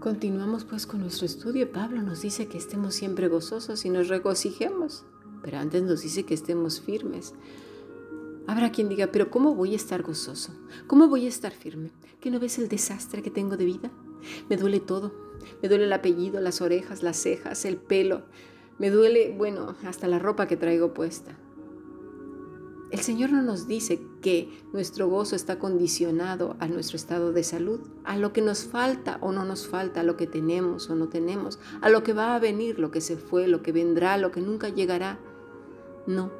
Continuamos pues con nuestro estudio. Pablo nos dice que estemos siempre gozosos y nos regocijemos, pero antes nos dice que estemos firmes. Habrá quien diga, pero ¿cómo voy a estar gozoso? ¿Cómo voy a estar firme? ¿Que no ves el desastre que tengo de vida? Me duele todo. Me duele el apellido, las orejas, las cejas, el pelo. Me duele, bueno, hasta la ropa que traigo puesta. El Señor no nos dice que nuestro gozo está condicionado a nuestro estado de salud, a lo que nos falta o no nos falta, a lo que tenemos o no tenemos, a lo que va a venir, lo que se fue, lo que vendrá, lo que nunca llegará. No,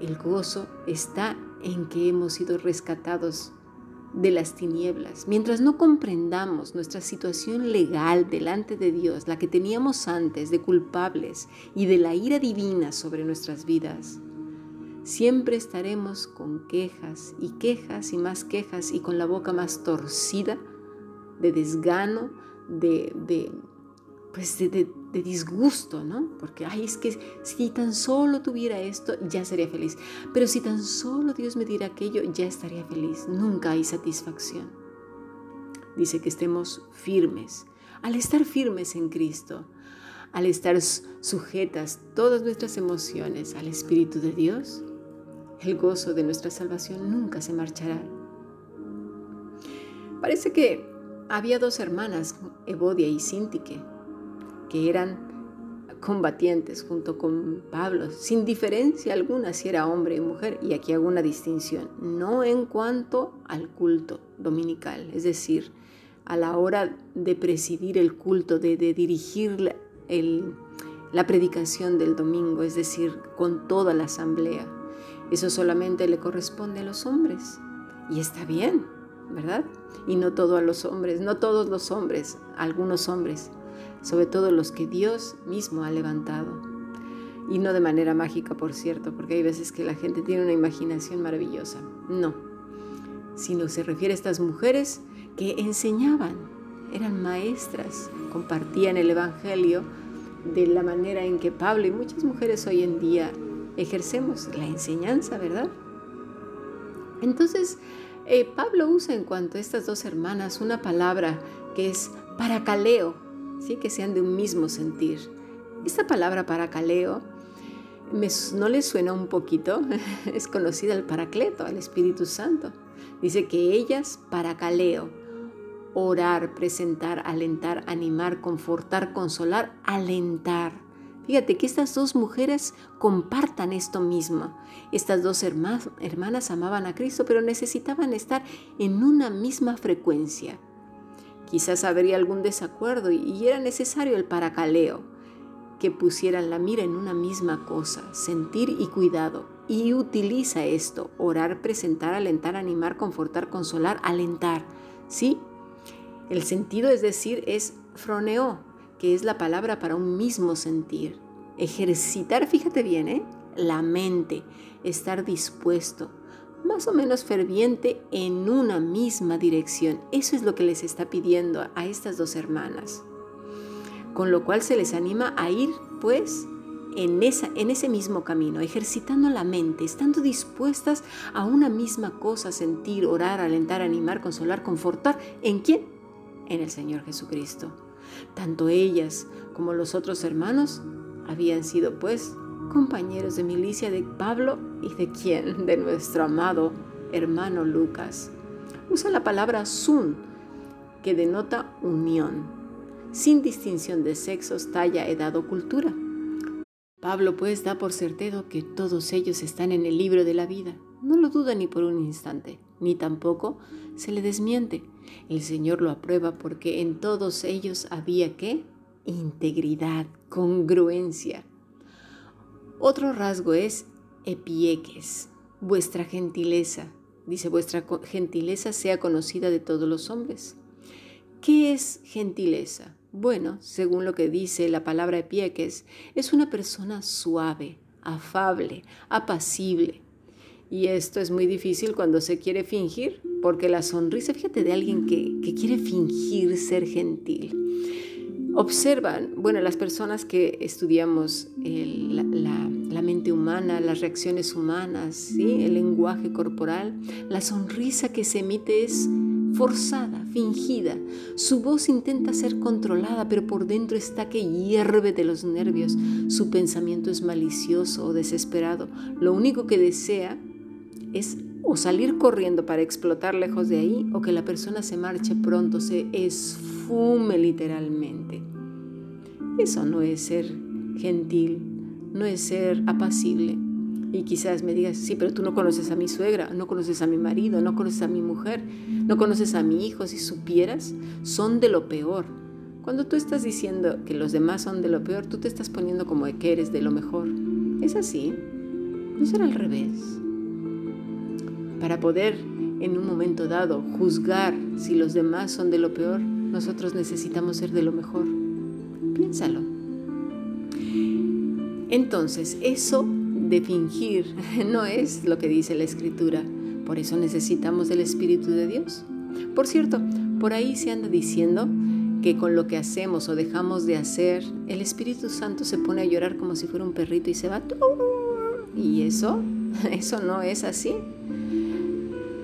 el gozo está en que hemos sido rescatados de las tinieblas. Mientras no comprendamos nuestra situación legal delante de Dios, la que teníamos antes de culpables y de la ira divina sobre nuestras vidas, Siempre estaremos con quejas y quejas y más quejas y con la boca más torcida de desgano, de, de pues de, disgusto, ¿no? Porque, ay, es que si tan solo tuviera esto, ya sería feliz. Pero si tan solo Dios me diera aquello, ya estaría feliz. Nunca hay satisfacción. Dice que estemos firmes. Al estar firmes en Cristo, al estar sujetas todas nuestras emociones al Espíritu de Dios, el gozo de nuestra salvación nunca se marchará. Parece que había dos hermanas, Evodia y Sintique, que eran combatientes junto con Pablo, sin diferencia alguna si era hombre o mujer, y aquí hago una distinción, no en cuanto al culto dominical, es decir, a la hora de presidir el culto, de, dirigir la predicación del domingo, es decir, con toda la asamblea. Eso solamente le corresponde a los hombres. Y está bien, ¿verdad? Y no todo a los hombres, no todos los hombres, algunos hombres, sobre todo los que Dios mismo ha levantado. Y no de manera mágica, por cierto, porque hay veces que la gente tiene una imaginación maravillosa. No, sino se refiere a estas mujeres que enseñaban, eran maestras, compartían el Evangelio de la manera en que Pablo y muchas mujeres hoy en día ejercemos la enseñanza, ¿verdad? Entonces, eh, Pablo usa en cuanto a estas dos hermanas una palabra que es paracaleo, ¿sí? que sean de un mismo sentir. Esta palabra paracaleo me, no le suena un poquito, es conocida el paracleto, al Espíritu Santo. Dice que ellas paracaleo, orar, presentar, alentar, animar, confortar, consolar, alentar. Fíjate que estas dos mujeres compartan esto mismo. Estas dos hermanas amaban a Cristo, pero necesitaban estar en una misma frecuencia. Quizás habría algún desacuerdo y era necesario el paracaleo, que pusieran la mira en una misma cosa, sentir y cuidado. Y utiliza esto, orar, presentar, alentar, animar, confortar, consolar, alentar. ¿Sí? El sentido, es decir, es froneo, que es la palabra para un mismo sentir. Ejercitar, fíjate bien, ¿eh? la mente, estar dispuesto, más o menos ferviente en una misma dirección. Eso es lo que les está pidiendo a estas dos hermanas. Con lo cual se les anima a ir, pues, en, esa, en ese mismo camino, ejercitando la mente, estando dispuestas a una misma cosa, sentir, orar, alentar, animar, consolar, confortar. ¿En quién? En el Señor Jesucristo. Tanto ellas como los otros hermanos habían sido pues compañeros de milicia de Pablo y de quién, de nuestro amado hermano Lucas. Usa la palabra sun, que denota unión, sin distinción de sexos, talla, edad o cultura. Pablo pues da por certero que todos ellos están en el libro de la vida. No lo duda ni por un instante, ni tampoco se le desmiente. El Señor lo aprueba porque en todos ellos había que integridad, congruencia. Otro rasgo es epieques, vuestra gentileza. Dice, vuestra gentileza sea conocida de todos los hombres. ¿Qué es gentileza? Bueno, según lo que dice la palabra epieques, es una persona suave, afable, apacible. Y esto es muy difícil cuando se quiere fingir, porque la sonrisa, fíjate de alguien que, que quiere fingir ser gentil observan, bueno, las personas que estudiamos la, mente humana, las reacciones humanas, ¿sí? el lenguaje corporal, la sonrisa que se emite es forzada, fingida. Su voz intenta ser controlada, pero por dentro está que hierve de los nervios. Su pensamiento es malicioso o desesperado. Lo único que desea es o salir corriendo para explotar lejos de ahí o que la persona se marche pronto, se esfume literalmente. Eso no es ser gentil, no es ser apacible. Y quizás me digas, sí, pero tú no conoces a mi suegra, no conoces a mi marido, no conoces a mi mujer, no conoces a mi hijo. Si supieras, son de lo peor. Cuando tú estás diciendo que los demás son de lo peor, tú te estás poniendo como que eres de lo mejor. Es así. No será al revés. Para poder en un momento dado juzgar si los demás son de lo peor, nosotros necesitamos ser de lo mejor. Piénsalo. Entonces, eso de fingir no es lo que dice la escritura. Por eso necesitamos del Espíritu de Dios. Por cierto, por ahí se anda diciendo que con lo que hacemos o dejamos de hacer, el Espíritu Santo se pone a llorar como si fuera un perrito y se va. Y eso, eso no es así.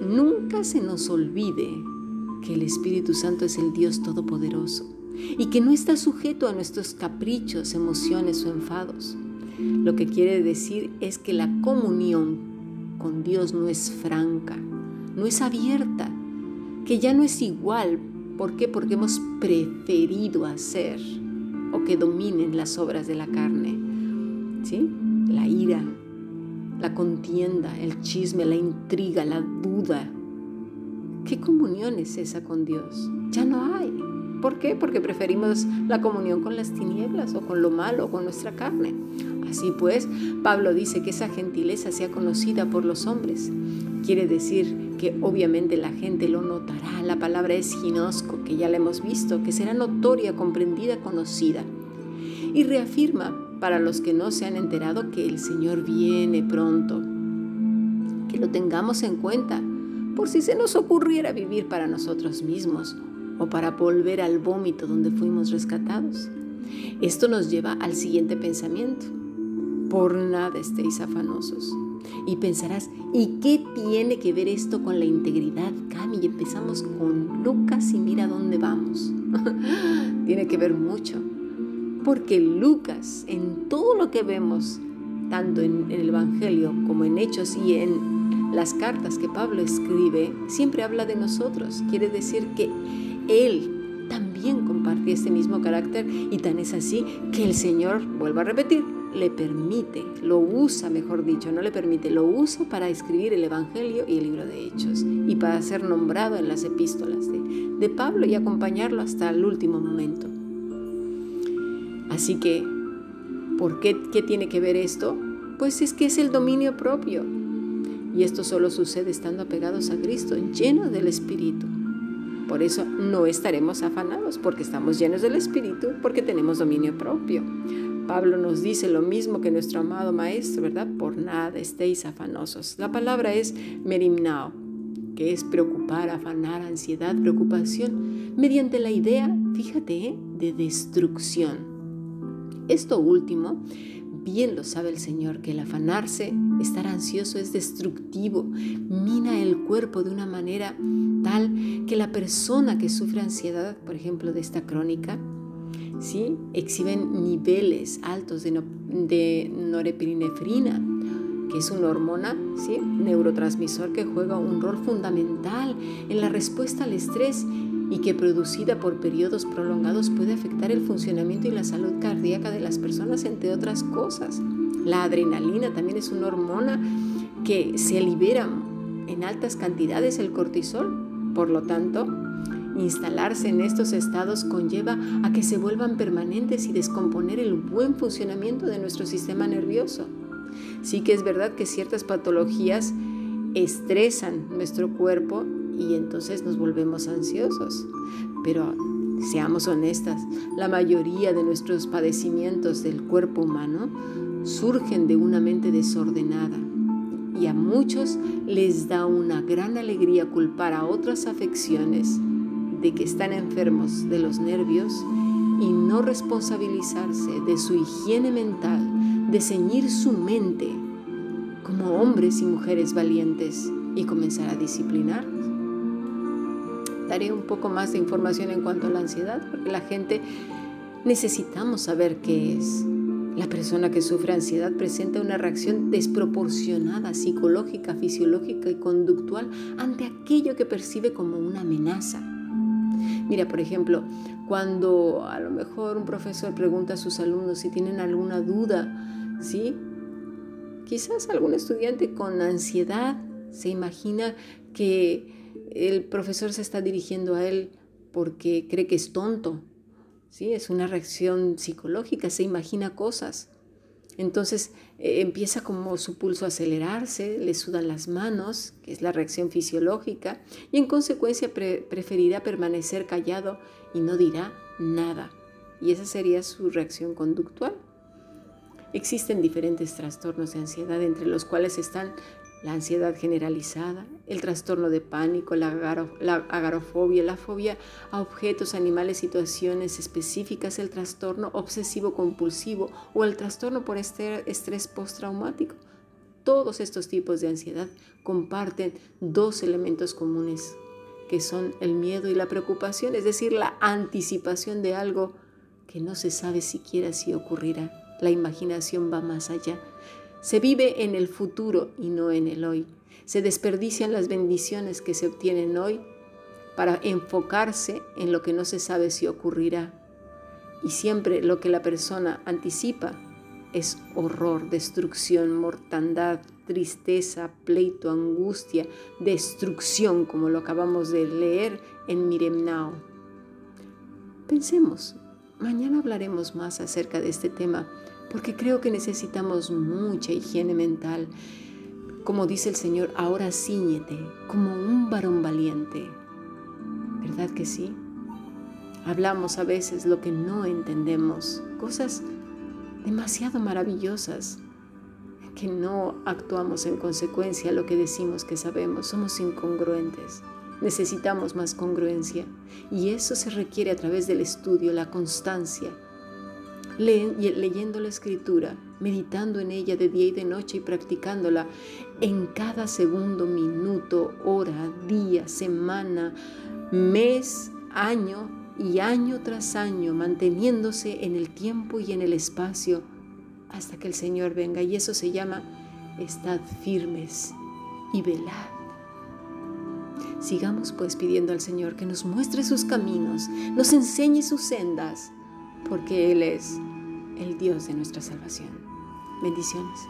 Nunca se nos olvide que el Espíritu Santo es el Dios Todopoderoso y que no está sujeto a nuestros caprichos, emociones o enfados. Lo que quiere decir es que la comunión con Dios no es franca, no es abierta, que ya no es igual. ¿Por qué? Porque hemos preferido hacer o que dominen las obras de la carne. ¿Sí? La ira, la contienda, el chisme, la intriga, la duda. ¿Qué comunión es esa con Dios? Ya no hay. ¿Por qué? Porque preferimos la comunión con las tinieblas o con lo malo, o con nuestra carne. Así pues, Pablo dice que esa gentileza sea conocida por los hombres. Quiere decir que obviamente la gente lo notará. La palabra es ginosco, que ya la hemos visto, que será notoria, comprendida, conocida. Y reafirma para los que no se han enterado que el Señor viene pronto. Que lo tengamos en cuenta por si se nos ocurriera vivir para nosotros mismos o para volver al vómito donde fuimos rescatados. Esto nos lleva al siguiente pensamiento. Por nada estéis afanosos. Y pensarás, ¿y qué tiene que ver esto con la integridad, Cami? Y empezamos con Lucas y mira dónde vamos. tiene que ver mucho. Porque Lucas, en todo lo que vemos, tanto en, el Evangelio como en Hechos y en las cartas que Pablo escribe, siempre habla de nosotros. Quiere decir que él también compartía este mismo carácter y tan es así que el Señor, vuelvo a repetir, le permite, lo usa, mejor dicho, no le permite, lo usa para escribir el Evangelio y el libro de Hechos y para ser nombrado en las epístolas de Pablo y acompañarlo hasta el último momento. Así que, ¿por qué, tiene que ver esto? Pues es que es el dominio propio. Y esto solo sucede estando apegados a Cristo, llenos del Espíritu. Por eso no estaremos afanados, porque estamos llenos del Espíritu, porque tenemos dominio propio. Pablo nos dice lo mismo que nuestro amado Maestro, ¿verdad? Por nada estéis afanosos. La palabra es merimnao, que es preocupar, afanar, ansiedad, preocupación, mediante la idea, fíjate, ¿eh? de destrucción. Esto último, bien lo sabe el Señor, que el afanarse, estar ansioso es destructivo, mina el cuerpo de una manera tal que la persona que sufre ansiedad, por ejemplo, de esta crónica, ¿sí? exhiben niveles altos de, de norepinefrina, que es una hormona, ¿sí? neurotransmisor que juega un rol fundamental en la respuesta al estrés y que producida por periodos prolongados puede afectar el funcionamiento y la salud cardíaca de las personas, entre otras cosas. La adrenalina también es una hormona que se libera en altas cantidades el cortisol por lo tanto, instalarse en estos estados conlleva a que se vuelvan permanentes y descomponer el buen funcionamiento de nuestro sistema nervioso. Sí que es verdad que ciertas patologías estresan nuestro cuerpo y entonces nos volvemos ansiosos. Pero seamos honestas, la mayoría de nuestros padecimientos del cuerpo humano surgen de una mente desordenada y a muchos les da una gran alegría culpar a otras afecciones de que están enfermos de los nervios y no responsabilizarse de su higiene mental, de ceñir su mente como hombres y mujeres valientes y comenzar a disciplinar. Daré un poco más de información en cuanto a la ansiedad, porque la gente necesitamos saber qué es. La persona que sufre ansiedad presenta una reacción desproporcionada psicológica, fisiológica y conductual ante aquello que percibe como una amenaza. Mira, por ejemplo, cuando a lo mejor un profesor pregunta a sus alumnos si tienen alguna duda, ¿sí? Quizás algún estudiante con ansiedad se imagina que el profesor se está dirigiendo a él porque cree que es tonto ¿sí? Es una reacción psicológica, se imagina cosas. Entonces eh, empieza como su pulso a acelerarse, le sudan las manos, que es la reacción fisiológica, y en consecuencia preferirá permanecer callado y no dirá nada. Y esa sería su reacción conductual. Existen diferentes trastornos de ansiedad, entre los cuales están la ansiedad generalizada, el trastorno de pánico, la, agarofobia, la fobia a objetos, animales, situaciones específicas, el trastorno obsesivo compulsivo o el trastorno por este estrés postraumático. Todos estos tipos de ansiedad comparten dos elementos comunes, que son el miedo y la preocupación, es decir, la anticipación de algo que no se sabe siquiera si ocurrirá. La imaginación va más allá. Se vive en el futuro y no en el hoy. Se desperdician las bendiciones que se obtienen hoy para enfocarse en lo que no se sabe si ocurrirá. Y siempre lo que la persona anticipa es horror, destrucción, mortandad, tristeza, pleito, angustia, destrucción, como lo acabamos de leer en Miremnao. Pensemos, mañana hablaremos más acerca de este tema porque creo que necesitamos mucha higiene mental. Como dice el Señor, ahora ciñete como un varón valiente. ¿Verdad que sí? Hablamos a veces lo que no entendemos, cosas demasiado maravillosas, que no actuamos en consecuencia a lo que decimos que sabemos, somos incongruentes. Necesitamos más congruencia y eso se requiere a través del estudio, la constancia, leyendo la escritura, meditando en ella de día y de noche y practicándola en cada segundo, minuto, hora, día, semana, mes, año y año tras año, manteniéndose en el tiempo y en el espacio hasta que el Señor venga. Y eso se llama estad firmes y velad. Sigamos pues pidiendo al Señor que nos muestre sus caminos, nos enseñe sus sendas porque Él es el Dios de nuestra salvación. Bendiciones.